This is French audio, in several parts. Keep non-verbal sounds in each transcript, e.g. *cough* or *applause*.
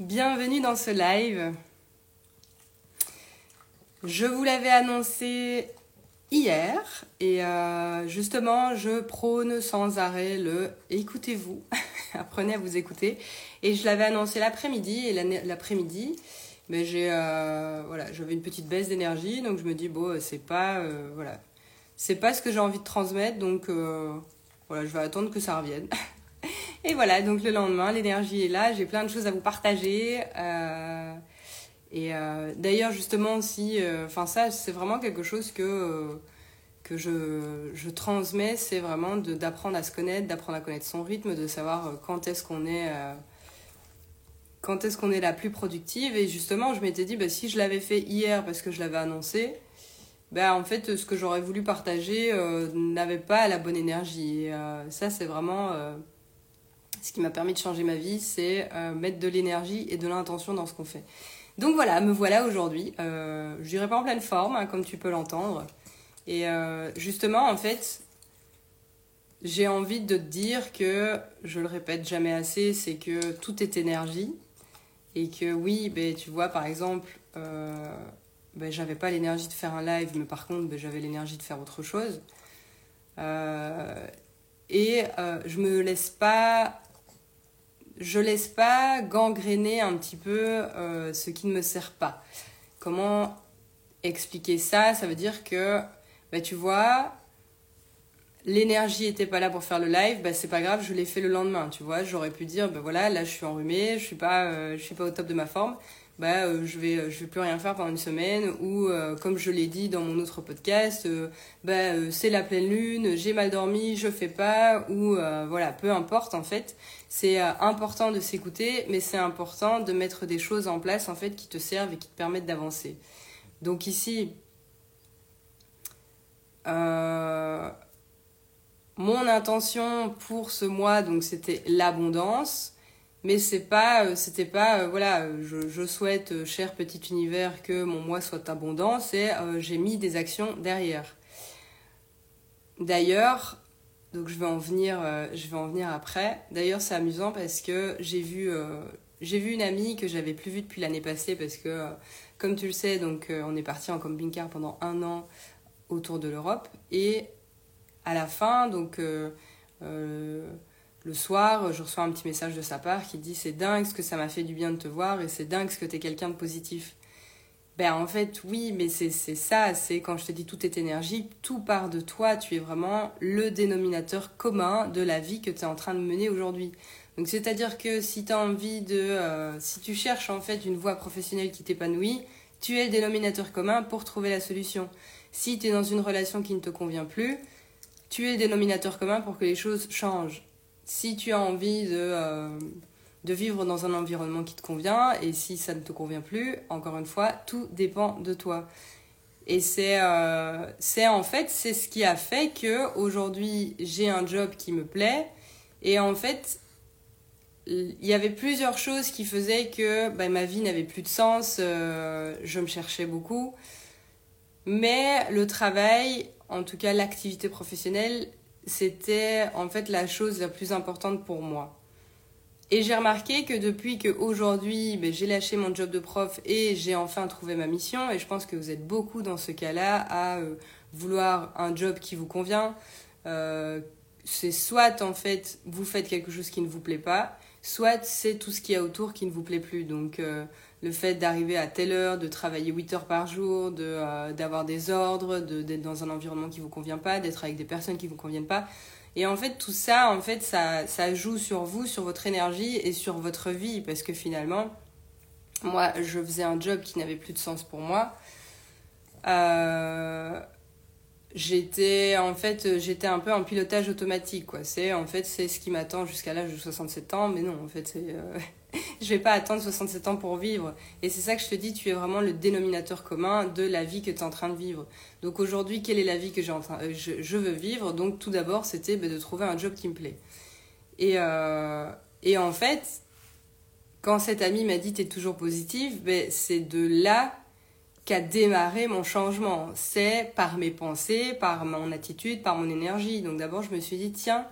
Bienvenue dans ce live. Je vous l'avais annoncé hier et euh, justement je prône sans arrêt le écoutez-vous, *laughs* apprenez à vous écouter. Et je l'avais annoncé l'après-midi et l'après-midi mais j'ai euh, voilà j'avais une petite baisse d'énergie donc je me dis bon c'est pas euh, voilà. C'est pas ce que j'ai envie de transmettre donc voilà je vais attendre que ça revienne *laughs* et voilà donc le lendemain l'énergie est là j'ai plein de choses à vous partager et d'ailleurs justement si enfin ça c'est vraiment quelque chose que que je, je transmets, c'est vraiment d'apprendre à se connaître, d'apprendre à connaître son rythme, de savoir euh, quand est-ce qu'on est, euh, quand est-ce qu'on est la plus productive. Et justement, je m'étais dit, bah, si je l'avais fait hier parce que je l'avais annoncé, bah, en fait, ce que j'aurais voulu partager euh, n'avait pas la bonne énergie. Et ça, c'est vraiment ce qui m'a permis de changer ma vie, c'est mettre de l'énergie et de l'intention dans ce qu'on fait. Donc voilà, me voilà aujourd'hui. je dirais pas en pleine forme, hein, comme tu peux l'entendre. Et euh, justement, en fait, j'ai envie de te dire que, je le répète jamais assez, c'est que tout est énergie. Et que oui, ben, tu vois, par exemple, euh, ben, j'avais pas l'énergie de faire un live, mais par contre, ben, j'avais l'énergie de faire autre chose. Euh, et euh, je me laisse pas. Je laisse pas gangréner un petit peu ce qui ne me sert pas. Comment expliquer ça? Ça veut dire que bah, tu vois, l'énergie était pas là pour faire le live, bah c'est pas grave, je l'ai fait le lendemain, tu vois. J'aurais pu dire, bah voilà, là je suis enrhumée, je suis euh, je suis pas au top de ma forme, bah euh, je vais, je vais plus rien faire pendant une semaine. Ou euh, comme je l'ai dit dans mon autre podcast, bah c'est la pleine lune, j'ai mal dormi, je fais pas. Ou voilà, peu importe en fait. C'est important de s'écouter, mais c'est important de mettre des choses en place en fait qui te servent et qui te permettent d'avancer. Donc ici, euh, mon intention pour ce mois, donc c'était l'abondance, mais c'est pas, euh, c'était pas, euh, voilà, je, je, souhaite, cher petit univers, que mon mois soit abondant, c'est j'ai mis des actions derrière. D'ailleurs, donc je vais en venir, je vais en venir après. D'ailleurs, c'est amusant parce que j'ai vu, j'ai vu une amie que j'avais plus vue depuis l'année passée parce que, comme tu le sais, donc on est parti en camping-car pendant un an autour de l'Europe. Et à la fin, donc euh, euh, le soir, je reçois un petit message de sa part qui dit c'est dingue ce que ça m'a fait du bien de te voir et c'est dingue ce que tu es quelqu'un de positif. Ben en fait oui, mais c'est ça, c'est quand je te dis tout est énergie, tout part de toi, tu es vraiment le dénominateur commun de la vie que tu es en train de mener aujourd'hui. Donc c'est-à-dire que si tu as envie de euh, si tu cherches en fait une voie professionnelle qui t'épanouit, tu es le dénominateur commun pour trouver la solution. Si tu es dans une relation qui ne te convient plus, tu es le dénominateur commun pour que les choses changent. Si tu as envie de, euh, de vivre dans un environnement qui te convient, et si ça ne te convient plus, encore une fois, tout dépend de toi. Et c'est euh, c'est en fait c'est ce qui a fait que aujourd'hui j'ai un job qui me plaît et en fait il y avait plusieurs choses qui faisaient que bah, ma vie n'avait plus de sens, euh, je me cherchais beaucoup. Mais le travail, en tout cas l'activité professionnelle, c'était en fait la chose la plus importante pour moi. Et j'ai remarqué que depuis qu'aujourd'hui ben, j'ai lâché mon job de prof et j'ai enfin trouvé ma mission, et je pense que vous êtes beaucoup dans ce cas-là à euh, vouloir un job qui vous convient, euh, c'est soit en fait vous faites quelque chose qui ne vous plaît pas, soit c'est tout ce qu'il y a autour qui ne vous plaît plus. Donc euh, le fait d'arriver à telle heure, de travailler 8 heures par jour, de, euh, d'avoir des ordres, d'être dans un environnement qui vous convient pas, d'être avec des personnes qui vous conviennent pas. Et en fait, tout ça, en fait, ça, ça joue sur vous, sur votre énergie et sur votre vie, parce que finalement, moi, je faisais un job qui n'avait plus de sens pour moi. Euh, j'étais en fait j'étais un peu en pilotage automatique quoi c'est en fait c'est ce qui m'attend jusqu'à l'âge de 67 ans mais non en fait c'est euh, *laughs* je vais pas attendre 67 ans pour vivre et c'est ça que je te dis tu es vraiment le dénominateur commun de la vie que tu es en train de vivre donc aujourd'hui quelle est la vie que j'ai en train euh, je, veux vivre? Donc tout d'abord c'était bah, de trouver un job qui me plaît et euh, et en fait quand cette amie m'a dit t'es toujours positive ben c'est de là qu'a démarré mon changement. C'est par mes pensées, par mon attitude, par mon énergie. Donc d'abord, je me suis dit, tiens,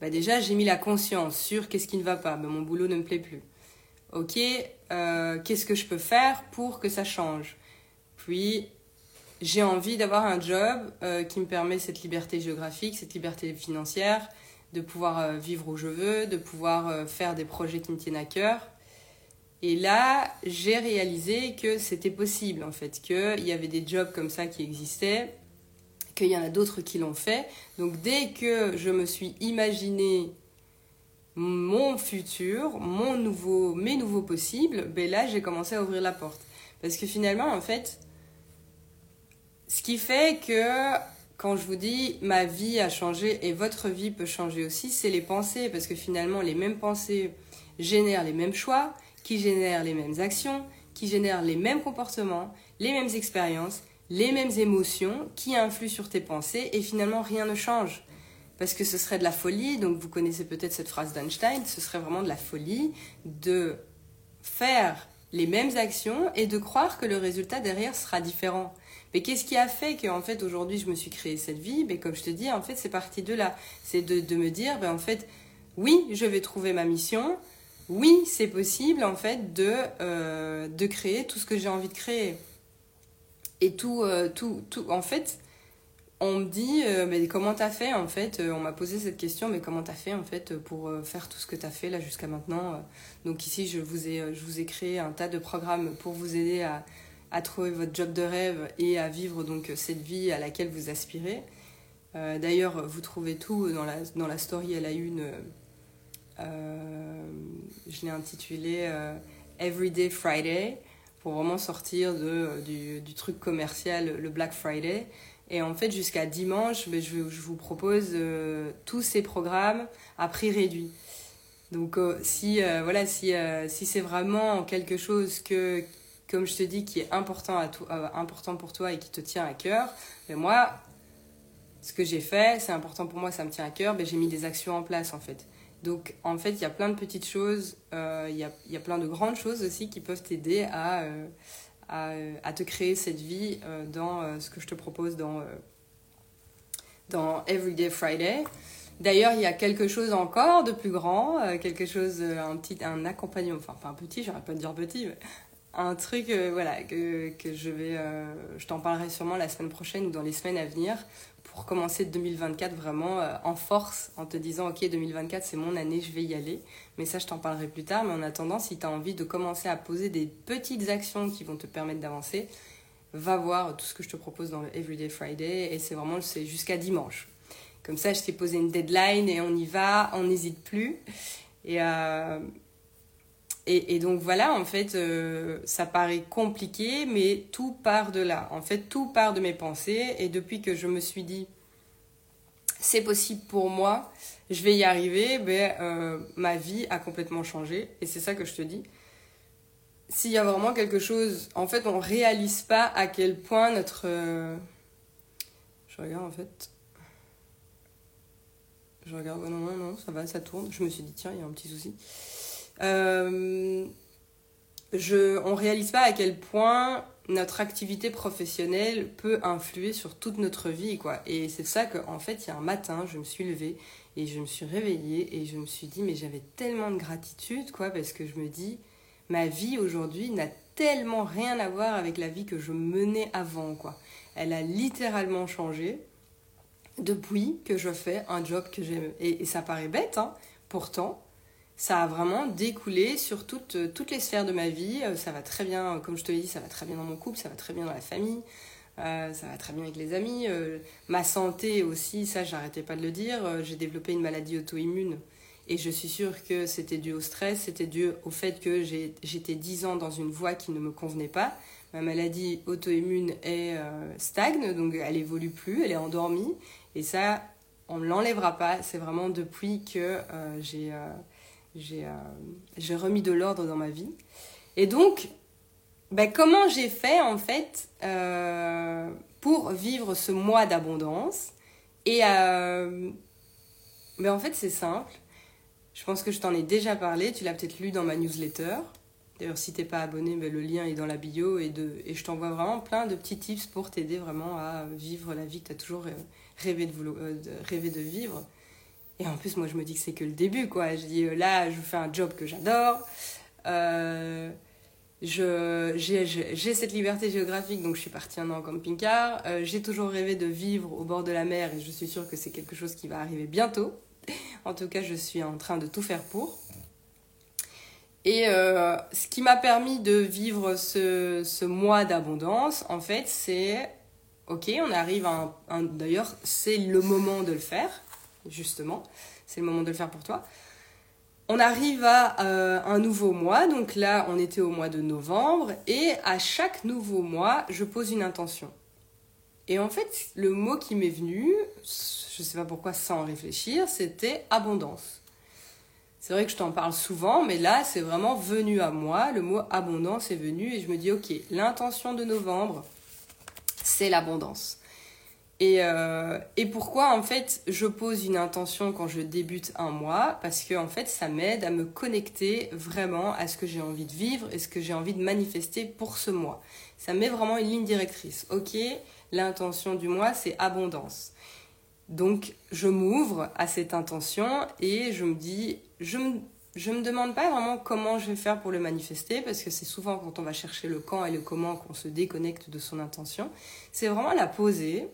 bah déjà, j'ai mis la conscience sur qu'est-ce qui ne va pas. Bah, mon boulot ne me plaît plus. ok, euh, qu'est-ce que je peux faire pour que ça change? Puis, j'ai envie d'avoir un job euh, qui me permet cette liberté géographique, cette liberté financière, de pouvoir euh, vivre où je veux, de pouvoir faire des projets qui me tiennent à cœur. Et là, j'ai réalisé que c'était possible, en fait, qu'il y avait des jobs comme ça qui existaient, qu'il y en a d'autres qui l'ont fait. Donc, dès que je me suis imaginé mon futur, mon nouveau, mes nouveaux possibles, ben là j'ai commencé à ouvrir la porte. Parce que finalement, en fait, ce qui fait que quand je vous dis ma vie a changé et votre vie peut changer aussi, c'est les pensées. Parce que finalement, les mêmes pensées génèrent les mêmes choix, qui génèrent les mêmes actions, qui génèrent les mêmes comportements, les mêmes expériences, les mêmes émotions, qui influent sur tes pensées et finalement rien ne change parce que ce serait de la folie, donc vous connaissez peut-être cette phrase d'Einstein, ce serait vraiment de la folie de faire les mêmes actions et de croire que le résultat derrière sera différent. Mais qu'est-ce qui a fait qu'en fait aujourd'hui je me suis créé cette vie? Mais comme je te dis, en fait c'est parti de là. C'est de, me dire, ben, en fait, oui, je vais trouver ma mission. Oui, c'est possible en fait de, euh, de créer tout ce que j'ai envie de créer. Et tout, euh, tout, tout, en fait, on me dit euh, mais comment t'as fait en fait euh, on m'a posé cette question mais comment t'as fait en fait pour euh, faire tout ce que t'as fait là jusqu'à maintenant donc ici je vous ai je vous ai créé un tas de programmes pour vous aider à, à trouver votre job de rêve et à vivre donc cette vie à laquelle vous aspirez. D'ailleurs vous trouvez tout dans la dans la story à la une je l'ai intitulé Everyday Friday pour vraiment sortir de, du, du truc commercial le Black Friday et en fait, jusqu'à dimanche, ben, je, je, vous propose euh, tous ces programmes à prix réduit. Donc, euh, si, euh, voilà, si, si c'est vraiment quelque chose que, comme je te dis, qui est important, à important pour toi et qui te tient à cœur, ben moi, ce que j'ai fait, c'est important pour moi, ça me tient à cœur, ben j'ai mis des actions en place en fait. Donc, en fait, il y a plein de petites choses, il y, a, y a plein de grandes choses aussi qui peuvent t'aider à à, te créer cette vie euh, dans euh, ce que je te propose dans, euh, dans Everyday Friday. D'ailleurs, il y a quelque chose encore de plus grand, quelque chose, un petit, un accompagnement, enfin pas un petit, j'aurais pas de dire petit, mais un truc, voilà, que, que je vais, je t'en parlerai sûrement la semaine prochaine ou dans les semaines à venir, pour commencer 2024 vraiment euh, en force, en te disant, ok, 2024, c'est mon année, je vais y aller. Mais ça, je t'en parlerai plus tard. Mais en attendant, si tu as envie de commencer à poser des petites actions qui vont te permettre d'avancer, va voir tout ce que je te propose dans le Everyday Friday. Et c'est vraiment jusqu'à dimanche. Comme ça, je t'ai posé une deadline et on y va, on n'hésite plus. Et, euh, et, donc voilà, en fait, euh, ça paraît compliqué, mais tout part de là. En fait, tout part de mes pensées. Et depuis que je me suis dit, c'est possible pour moi, je vais y arriver, ben, euh, ma vie a complètement changé. Et c'est ça que je te dis. S'il y a vraiment quelque chose, en fait, on réalise pas à quel point notre... Euh, je regarde en fait. Je regarde, non, non, non, ça va, ça tourne. Je me suis dit, tiens, il y a un petit souci. Euh, je, on réalise pas à quel point notre activité professionnelle peut influer sur toute notre vie, quoi. Et c'est ça qu'en en fait, il y a un matin, je me suis levée et je me suis réveillée et je me suis dit, mais j'avais tellement de gratitude, quoi, parce que je me dis, ma vie aujourd'hui n'a tellement rien à voir avec la vie que je menais avant, quoi. Elle a littéralement changé depuis que je fais un job que j'aime. Et, et ça paraît bête, hein. Pourtant, ça a vraiment découlé sur toutes, euh, toutes les sphères de ma vie. Euh, ça va très bien, comme je te l'ai dit, ça va très bien dans mon couple, ça va très bien dans la famille, euh, ça va très bien avec les amis. ma santé aussi, ça j'arrêtais pas de le dire. J'ai développé une maladie auto-immune et je suis sûre que c'était dû au stress, c'était dû au fait que j'étais 10 ans dans une voie qui ne me convenait pas. Ma maladie auto-immune est stagne, donc elle évolue plus, elle est endormie. Et ça, on ne l'enlèvera pas. C'est vraiment depuis que j'ai euh, j'ai remis de l'ordre dans ma vie. Et donc, ben, comment j'ai fait en fait euh, pour vivre ce mois d'abondance Et euh, ben, en fait, c'est simple. Je pense que je t'en ai déjà parlé, tu l'as peut-être lu dans ma newsletter. D'ailleurs, si t'es pas abonné, ben, le lien est dans la bio et, de, et je t'envoie vraiment plein de petits tips pour t'aider vraiment à vivre la vie que tu as toujours de, de, rêvé de vivre. Et en plus, moi, je me dis que c'est que le début, quoi. Je dis, euh, là, je fais un job que j'adore. Euh, j'ai cette liberté géographique, donc je suis partie un an en camping-car. Euh, j'ai toujours rêvé de vivre au bord de la mer et je suis sûre que c'est quelque chose qui va arriver bientôt. en tout cas, je suis en train de tout faire pour. Et euh, ce qui m'a permis de vivre ce, ce mois d'abondance, en fait, c'est, ok, on arrive à un, d'ailleurs, c'est le moment de le faire, justement, c'est le moment de le faire pour toi. On arrive à euh, un nouveau mois, donc là on était au mois de novembre, et à chaque nouveau mois, je pose une intention. Et en fait, le mot qui m'est venu, je ne sais pas pourquoi sans réfléchir, c'était abondance. C'est vrai que je t'en parle souvent, mais là c'est vraiment venu à moi, le mot abondance est venu, et je me dis ok, l'intention de novembre, c'est l'abondance. Et, euh, et, pourquoi en fait je pose une intention quand je débute un mois? Parce que en fait ça m'aide à me connecter vraiment à ce que j'ai envie de vivre et ce que j'ai envie de manifester pour ce mois. Ça met vraiment une ligne directrice. Ok, l'intention du mois c'est abondance. Donc je m'ouvre à cette intention et je me dis, je me, je me demande pas vraiment comment je vais faire pour le manifester parce que c'est souvent quand on va chercher le quand et le comment qu'on se déconnecte de son intention. C'est vraiment la poser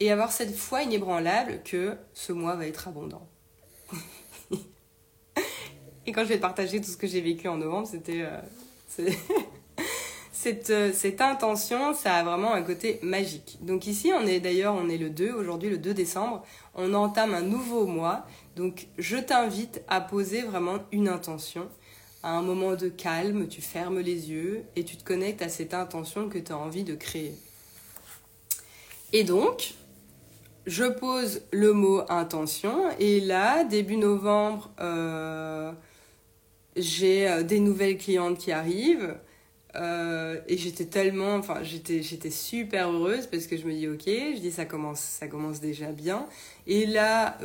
et avoir cette foi inébranlable que ce mois va être abondant. *laughs* et quand je vais te partager tout ce que j'ai vécu en novembre, c'était... Euh, *laughs* cette, euh, cette, intention, ça a vraiment un côté magique. Donc ici, on est d'ailleurs, on est le 2, aujourd'hui le 2 décembre, on entame un nouveau mois. Donc je t'invite à poser vraiment une intention. À un moment de calme, tu fermes les yeux et tu te connectes à cette intention que tu as envie de créer. Et donc, je pose le mot intention et là, début novembre, euh, j'ai euh, des nouvelles clientes qui arrivent. Euh, et j'étais tellement, enfin, j'étais, super heureuse parce que je me dis, ok, je dis, ça commence, ça commence déjà bien. Et là,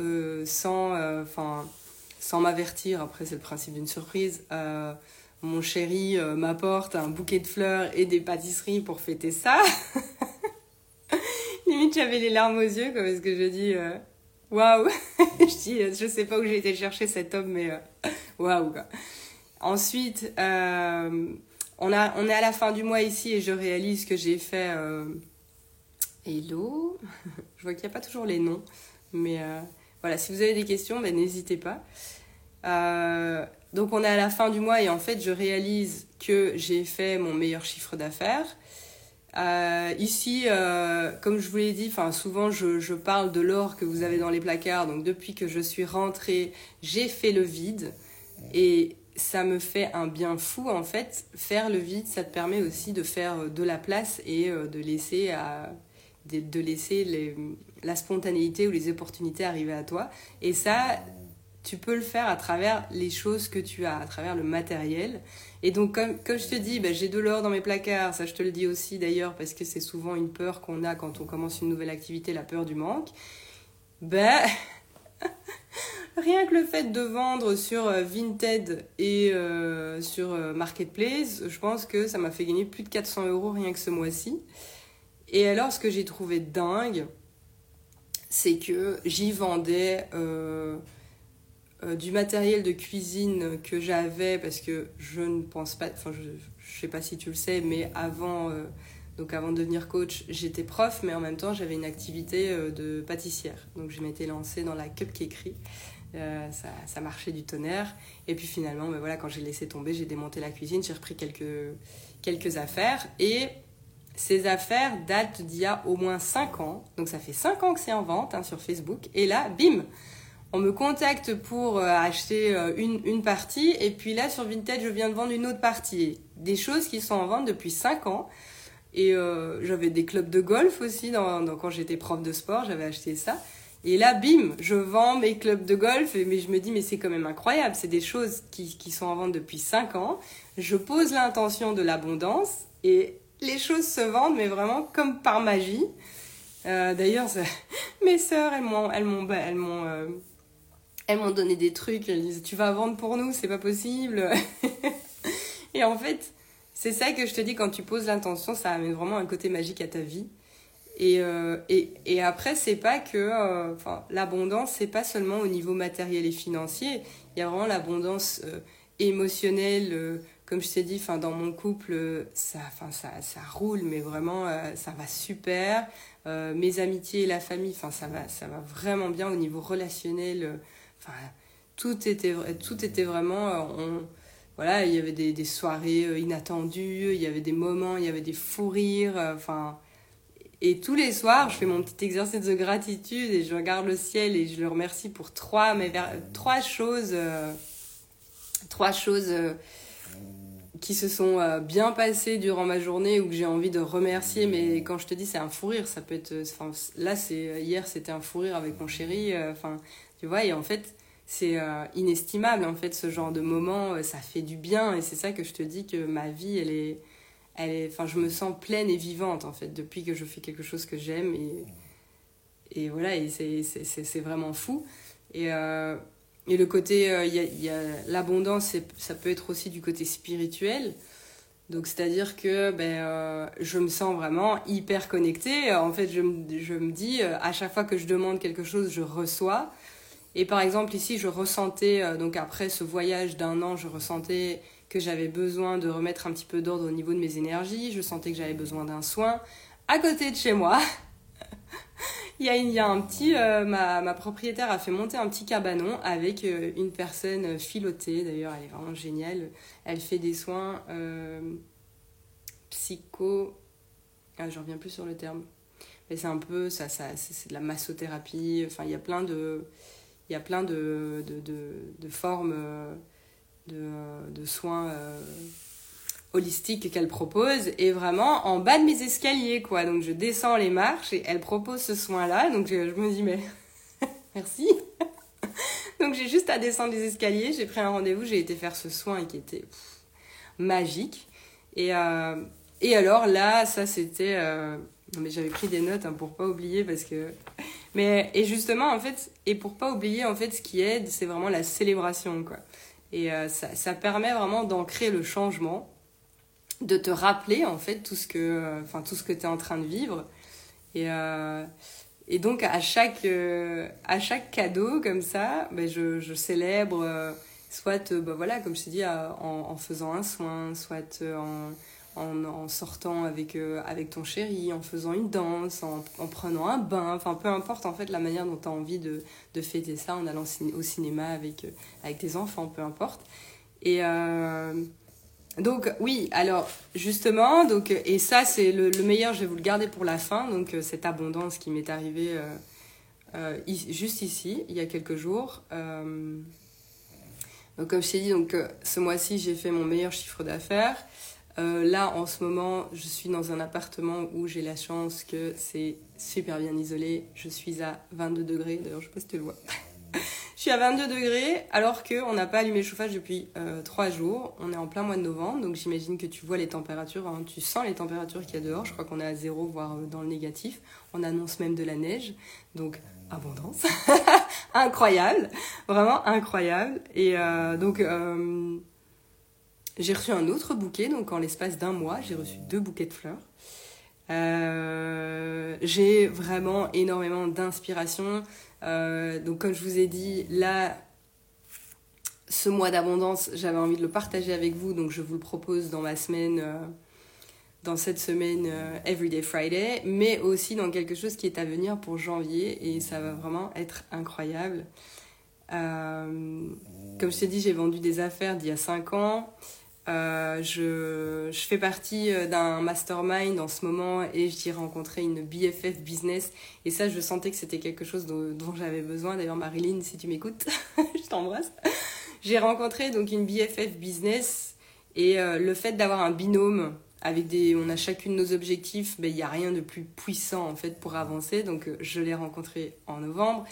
sans, sans m'avertir, après c'est le principe d'une surprise, mon chéri m'apporte un bouquet de fleurs et des pâtisseries pour fêter ça. *laughs* *laughs* Limite, j'avais les larmes aux yeux, parce que je dis, euh, waouh! *laughs* je dis, euh, je sais pas où j'ai été chercher cet homme, mais euh, waouh, Ensuite, on, a, on est à la fin du mois ici et je réalise que j'ai fait. Hello! *laughs* je vois qu'il n'y a pas toujours les noms, mais voilà, si vous avez des questions, ben, n'hésitez pas. donc, on est à la fin du mois et en fait, je réalise que j'ai fait mon meilleur chiffre d'affaires. Euh, ici, euh, comme je vous l'ai dit, souvent je, parle de l'or que vous avez dans les placards. Donc depuis que je suis rentrée, j'ai fait le vide et ça me fait un bien fou en fait. Faire le vide, ça te permet aussi de faire de la place et euh, de laisser à, de, laisser la spontanéité ou les opportunités arriver à toi. Et ça, tu peux le faire à travers les choses que tu as, à travers le matériel. Et donc, comme, comme je te dis, ben, j'ai de l'or dans mes placards, ça je te le dis aussi d'ailleurs, parce que c'est souvent une peur qu'on a quand on commence une nouvelle activité, la peur du manque. Ben, *laughs* rien que le fait de vendre sur euh, Vinted et euh, sur euh, Marketplace, je pense que ça m'a fait gagner plus de 400 euros rien que ce mois-ci. Et alors, ce que j'ai trouvé dingue, c'est que j'y vendais du matériel de cuisine que j'avais parce que je ne pense pas, enfin je, ne sais pas si tu le sais, mais avant, euh, donc avant de devenir coach, j'étais prof, mais en même temps j'avais une activité euh, de pâtissière. Donc je m'étais lancée dans la cupcakerie. ça, ça, marchait du tonnerre. Et puis finalement, ben voilà, quand j'ai laissé tomber, j'ai démonté la cuisine, j'ai repris quelques, quelques affaires. Et ces affaires datent d'il y a au moins 5 ans. Donc ça fait 5 ans que c'est en vente hein, sur Facebook. Et là, bim on me contacte pour euh, acheter euh, une, une, partie et puis là sur Vinted je viens de vendre une autre partie. Des choses qui sont en vente depuis 5 ans. Et euh, j'avais des clubs de golf aussi quand j'étais prof de sport, j'avais acheté ça. Et là, bim, je vends mes clubs de golf, mais je me dis, mais c'est quand même incroyable, c'est des choses qui, qui sont en vente depuis 5 ans. Je pose l'intention de l'abondance et les choses se vendent, mais vraiment comme par magie. D'ailleurs, *laughs* mes sœurs, elles m'ont, elles m'ont, donné des trucs, elles disent tu vas vendre pour nous, c'est pas possible. *laughs* et en fait, c'est ça que je te dis quand tu poses l'intention, ça amène vraiment un côté magique à ta vie. Et, euh, et, et après, c'est pas que. Euh, l'abondance, c'est pas seulement au niveau matériel et financier. Il y a vraiment l'abondance euh, émotionnel, comme je t'ai dit, enfin dans mon couple, ça, enfin ça, ça roule, mais vraiment ça va super. mes amitiés et la famille, enfin ça va, ça va vraiment bien au niveau relationnel. Tout était, tout était vraiment. On, voilà, il y avait des, soirées inattendues, il y avait des moments, il y avait des fous rires. Enfin, et tous les soirs, je fais mon petit exercice de gratitude et je regarde le ciel et je le remercie pour trois, mais trois choses, euh, trois choses euh, qui se sont euh, bien passées durant ma journée ou que j'ai envie de remercier. Mais quand je te dis c'est un fou rire, ça peut être. là, c'est hier, c'était un fou rire avec mon chéri. Enfin, tu vois, et en fait, c'est inestimable en fait ce genre de moment. ça fait du bien et c'est ça que je te dis que ma vie, elle est elle enfin, je me sens pleine et vivante en fait depuis que je fais quelque chose que j'aime et, et voilà, et c'est vraiment fou. Et, euh, et le côté, euh, il y a, l'abondance, ça peut être aussi du côté spirituel. Donc, c'est-à-dire que ben, euh, je me sens vraiment hyper connectée. En fait, je, je me dis, à chaque fois que je demande quelque chose, je reçois. Et par exemple, ici, je ressentais, donc après ce voyage d'un an, je ressentais que j'avais besoin de remettre un petit peu d'ordre au niveau de mes énergies, je sentais que j'avais besoin d'un soin. À côté de chez moi, *laughs* il, y a, y a un petit... Euh, ma, ma, propriétaire a fait monter un petit cabanon avec euh, une personne filotée, d'ailleurs elle est vraiment géniale. Elle fait des soins euh, psycho... Ah, je reviens plus sur le terme. Mais c'est un peu... ça, ça C'est de la massothérapie. Enfin, il y a plein de... Il y a plein de, de, de, de formes de, soins euh, holistiques qu'elle propose. Et vraiment en bas de mes escaliers quoi. Donc je descends les marches et elle propose ce soin là donc je, me dis mais *laughs* merci. *laughs* Donc j'ai juste à descendre les escaliers. J'ai pris un rendez-vous. J'ai été faire ce soin qui était magique. Et euh, et alors là ça c'était euh, mais j'avais pris des notes hein, pour pas oublier parce que mais et justement en fait et pour pas oublier en fait ce qui aide c'est vraiment la célébration quoi et euh, ça, ça, permet vraiment d'ancrer le changement, de te rappeler en fait tout ce que, euh, enfin, tout ce que tu es en train de vivre. Et, euh, et donc à chaque, à chaque cadeau comme ça, ben, je, je célèbre soit, ben, voilà, comme je t'ai dit, en, en, faisant un soin, soit en en, sortant avec, euh, avec ton chéri, en faisant une danse, en, prenant un bain, enfin peu importe en fait la manière dont tu as envie de, de, fêter ça, en allant au cinéma avec, euh, avec tes enfants, peu importe. Et euh, donc oui, alors justement, donc, et ça c'est le, meilleur, je vais vous le garder pour la fin, donc cette abondance qui m'est arrivée juste ici, il y a quelques jours. donc comme je t'ai dit, donc, ce mois-ci j'ai fait mon meilleur chiffre d'affaires. Euh, là, en ce moment, je suis dans un appartement où j'ai la chance que c'est super bien isolé. Je suis à 22 degrés. D'ailleurs, je sais pas si tu le vois. *laughs* je suis à 22 degrés alors qu'on n'a pas allumé le chauffage depuis euh, 3 jours. On est en plein mois de novembre, donc j'imagine que tu vois les températures. Hein. Tu sens les températures qu'il y a dehors. Je crois qu'on est à zéro, voire euh, dans le négatif. On annonce même de la neige. Donc, abondance. *laughs* incroyable. Vraiment incroyable. Et euh, donc j'ai reçu un autre bouquet, donc en l'espace d'un mois, j'ai reçu deux bouquets de fleurs. Euh, j'ai vraiment énormément d'inspiration. Euh, donc comme je vous ai dit, là, ce mois d'abondance, j'avais envie de le partager avec vous, donc je vous le propose dans ma semaine, euh, dans cette semaine Everyday Friday, mais aussi dans quelque chose qui est à venir pour janvier, et ça va vraiment être incroyable. comme je t'ai dit, j'ai vendu des affaires d'il y a 5 ans. Euh, je, je, fais partie euh, d'un mastermind en ce moment et j'ai rencontré une BFF business et ça je sentais que c'était quelque chose dont, j'avais besoin. D'ailleurs Marilyn si tu m'écoutes, *laughs* je t'embrasse. J'ai rencontré donc une BFF business et euh, le fait d'avoir un binôme avec des on a chacune nos objectifs, ben il n'y a rien de plus puissant en fait pour avancer donc je l'ai rencontré en novembre.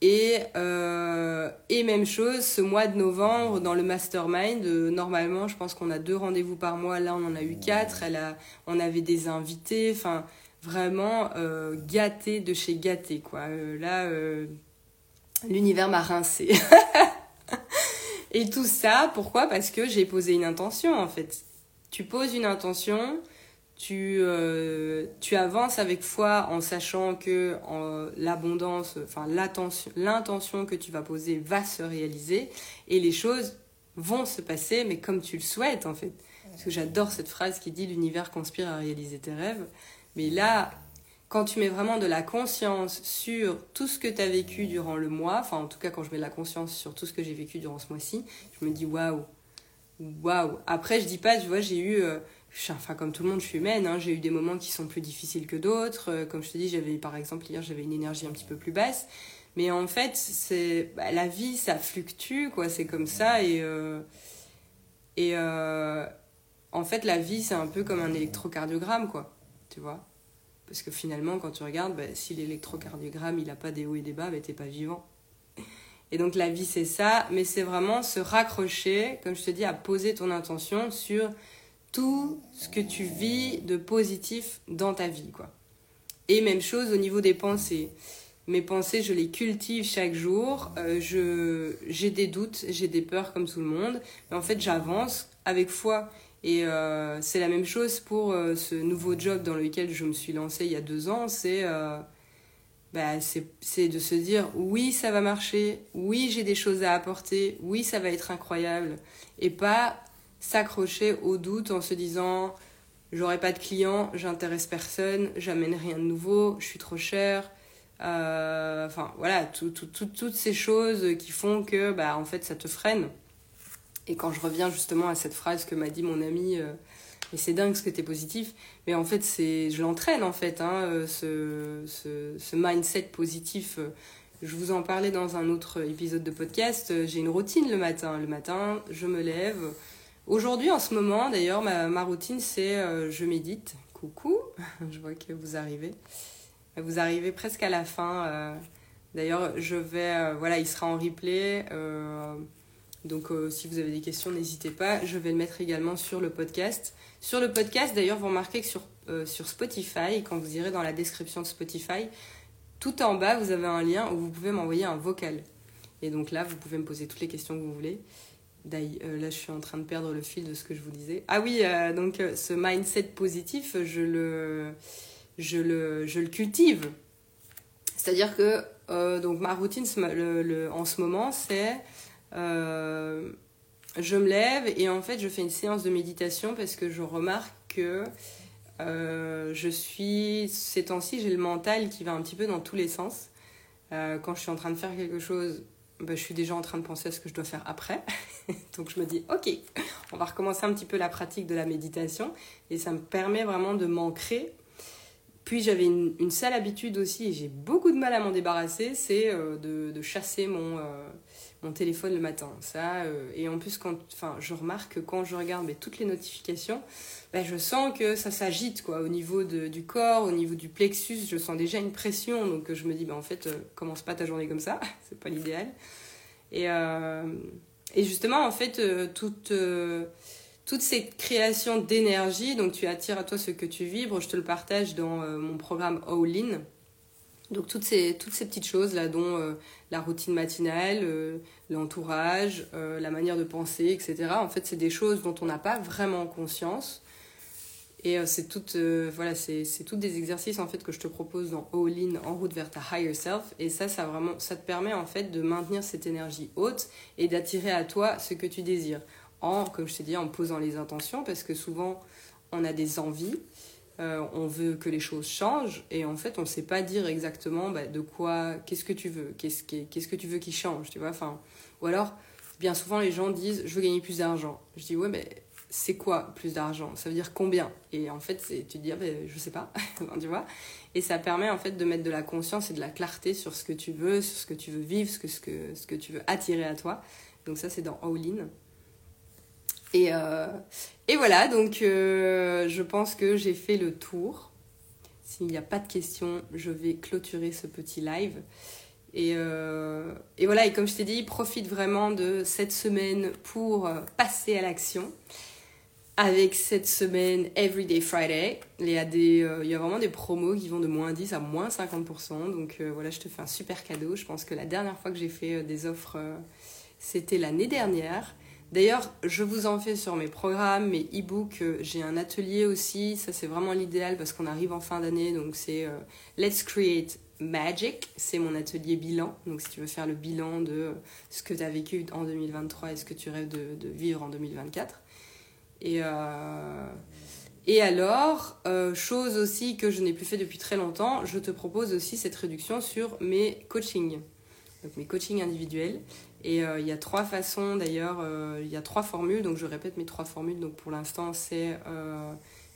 Et, euh, et même chose, ce mois de novembre, dans le mastermind, euh, normalement, je pense qu'on a deux rendez-vous par mois. Là, on en a eu quatre. Elle a, on avait des invités. Enfin, vraiment euh, gâté de chez gâté, quoi. Euh, là, l'univers m'a rincé. *laughs* et tout ça, pourquoi? Parce que j'ai posé une intention, en fait. Tu poses une intention, tu, euh, tu avances avec foi en sachant que l'abondance, enfin l'intention que tu vas poser va se réaliser et les choses vont se passer, mais comme tu le souhaites en fait. Parce que j'adore cette phrase qui dit l'univers conspire à réaliser tes rêves. Mais là, quand tu mets vraiment de la conscience sur tout ce que tu as vécu durant le mois, enfin en tout cas quand je mets de la conscience sur tout ce que j'ai vécu durant ce mois-ci, je me dis waouh, waouh. Après, je dis pas, tu vois, j'ai eu, euh, enfin comme tout le monde, je suis humaine, hein, j'ai eu des moments qui sont plus difficiles que d'autres. Euh, comme je te dis, j'avais par exemple hier, j'avais une énergie un petit peu plus basse. Mais en fait, c'est bah, la vie, ça fluctue, quoi. C'est comme ça et euh, et en fait, la vie, c'est un peu comme un électrocardiogramme, quoi. Tu vois? Parce que finalement, quand tu regardes, bah, si l'électrocardiogramme, il n'a pas des hauts et des bas, bah, t'es pas vivant. Et donc la vie, c'est ça, mais c'est vraiment se raccrocher, comme je te dis, à poser ton intention sur tout ce que tu vis de positif dans ta vie, quoi. Et même chose au niveau des pensées. Mes pensées, je les cultive chaque jour. Euh, je, j'ai des doutes, j'ai des peurs comme tout le monde. Mais en fait, j'avance avec foi. Et euh, c'est la même chose pour euh, ce nouveau job dans lequel je me suis lancée il y a deux ans. C'est bah, c'est de se dire oui, ça va marcher, oui, j'ai des choses à apporter, oui, ça va être incroyable. Et pas s'accrocher au doute en se disant j'aurai pas de clients, j'intéresse personne, j'amène rien de nouveau, je suis trop cher. Enfin voilà, toutes ces choses qui font que bah, en fait ça te freine. Et quand je reviens justement à cette phrase que m'a dit mon ami, euh, mais c'est dingue ce que tu es positif, mais en fait, c'est, je l'entraîne en fait, hein, euh, ce, ce, ce, mindset positif. Euh, je vous en parlais dans un autre épisode de podcast. J'ai une routine le matin. Le matin, je me lève. Aujourd'hui, en ce moment, d'ailleurs, ma, routine, c'est je médite. Coucou, *laughs* je vois que vous arrivez. Vous arrivez presque à la fin. D'ailleurs, je vais, voilà, il sera en replay. Donc euh, si vous avez des questions, n'hésitez pas. Je vais le mettre également sur le podcast. Sur le podcast, d'ailleurs, vous remarquez que sur, euh, sur Spotify, quand vous irez dans la description de Spotify, tout en bas, vous avez un lien où vous pouvez m'envoyer un vocal. Et donc là, vous pouvez me poser toutes les questions que vous voulez. Euh, là, je suis en train de perdre le fil de ce que je vous disais. Ah oui, donc ce mindset positif, je le, je le, je le cultive. C'est-à-dire que donc ma routine en ce moment, c'est euh, je me lève et en fait je fais une séance de méditation parce que je remarque que euh, je suis ces temps-ci j'ai le mental qui va un petit peu dans tous les sens. Euh, quand je suis en train de faire quelque chose, bah, je suis déjà en train de penser à ce que je dois faire après. *laughs* Donc je me dis ok, on va recommencer un petit peu la pratique de la méditation et ça me permet vraiment de m'ancrer puis j'avais une, sale habitude aussi, et j'ai beaucoup de mal à m'en débarrasser, c'est de, de, chasser mon, mon téléphone le matin. Ça, euh, et en plus, quand, je remarque que quand je regarde toutes les notifications, ben, je sens que ça s'agite au niveau du corps, au niveau du plexus. Je sens déjà une pression. Donc je me dis, ben, en fait, euh, commence pas ta journée comme ça. *laughs* c'est pas l'idéal. Et, euh, et justement, en fait, toute, toute cette création d'énergie, donc tu attires à toi ce que tu vibres, je te le partage dans mon programme All In donc toutes ces, toutes ces petites choses là, dont euh, la routine matinale, euh, l'entourage, euh, la manière de penser, etc. En fait, c'est des choses dont on n'a pas vraiment conscience. Et c'est toutes, voilà, c'est, toutes des exercices en fait que je te propose dans All In, en route vers ta higher self. Et ça, ça vraiment, ça te permet en fait de maintenir cette énergie haute et d'attirer à toi ce que tu désires. En, comme je t'ai dit, en posant les intentions, parce que souvent on a des envies. Euh, on veut que les choses changent et en fait on ne sait pas dire exactement bah, de quoi, qu'est-ce que tu veux, qu'est-ce, qu'est-ce que tu veux qui change, tu vois. Enfin, ou alors, bien souvent les gens disent je veux gagner plus d'argent. Je dis ouais, mais c'est quoi plus d'argent? Ça veut dire combien? Et en fait, c'est, tu te dis ah, ben, je sais pas, *laughs* tu vois. Et ça permet en fait de mettre de la conscience et de la clarté sur ce que tu veux, sur ce que tu veux vivre, ce que, ce que, ce que tu veux attirer à toi. Donc ça, c'est dans All In. Et, euh, et voilà, donc euh, je pense que j'ai fait le tour. S'il n'y a pas de questions, je vais clôturer ce petit live. Et, euh, voilà, et comme je t'ai dit, profite vraiment de cette semaine pour passer à l'action. Avec cette semaine Everyday Friday, il y, a des, il y a vraiment des promos qui vont de moins 10 à moins 50%. Donc voilà, je te fais un super cadeau. Je pense que la dernière fois que j'ai fait des offres, c'était l'année dernière. D'ailleurs, je vous en fais sur mes programmes, mes e-books. Euh, j'ai un atelier aussi. Ça, c'est vraiment l'idéal parce qu'on arrive en fin d'année. Donc, c'est euh, Let's Create Magic, c'est mon atelier bilan. Donc si tu veux faire le bilan de ce que tu as vécu en 2023 et ce que tu rêves de, vivre en 2024. Et, euh, alors, euh, chose aussi que je n'ai plus fait depuis très longtemps, je te propose aussi cette réduction sur mes coachings. Donc mes coachings individuels. Et euh, il y a trois façons d'ailleurs, il y a trois formules, donc je répète mes trois formules. Donc pour l'instant, c'est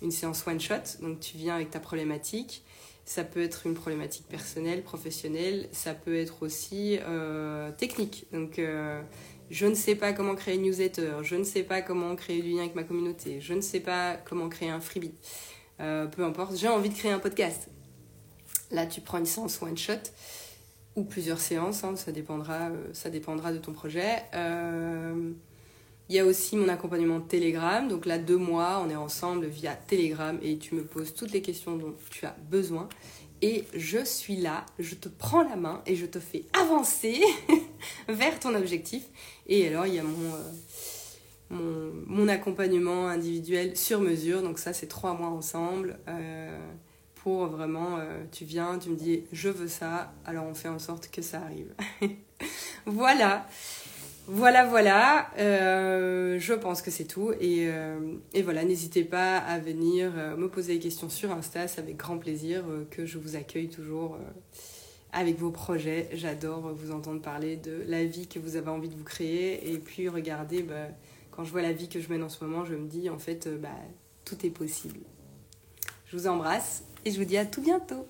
une séance one shot. Donc tu viens avec ta problématique. Ça peut être une problématique personnelle, professionnelle. Ça peut être aussi euh, technique. Donc euh, je ne sais pas comment créer une newsletter. Je ne sais pas comment créer du lien avec ma communauté. Je ne sais pas comment créer un freebie. Euh, peu importe. J'ai envie de créer un podcast. Là, tu prends une séance one shot ou plusieurs séances. Hein, ça dépendra. ça dépendra de ton projet. Il y a aussi mon accompagnement Telegram. Donc là, deux mois, on est ensemble via Telegram et tu me poses toutes les questions dont tu as besoin. Et je suis là, je te prends la main et je te fais avancer *laughs* vers ton objectif. Et alors, il y a mon, euh, mon, accompagnement individuel sur mesure. Donc ça, c'est trois mois ensemble. Euh, pour vraiment, euh, tu viens, tu me dis, je veux ça. Alors on fait en sorte que ça arrive. *laughs* voilà. Voilà, voilà, euh, je pense que c'est tout. Et, euh, voilà, n'hésitez pas à venir me poser des questions sur Insta, c'est avec grand plaisir que je vous accueille toujours avec vos projets. J'adore vous entendre parler de la vie que vous avez envie de vous créer. Et puis, regardez, bah, quand je vois la vie que je mène en ce moment, je me dis, en fait, bah, tout est possible. Je vous embrasse et je vous dis à tout bientôt.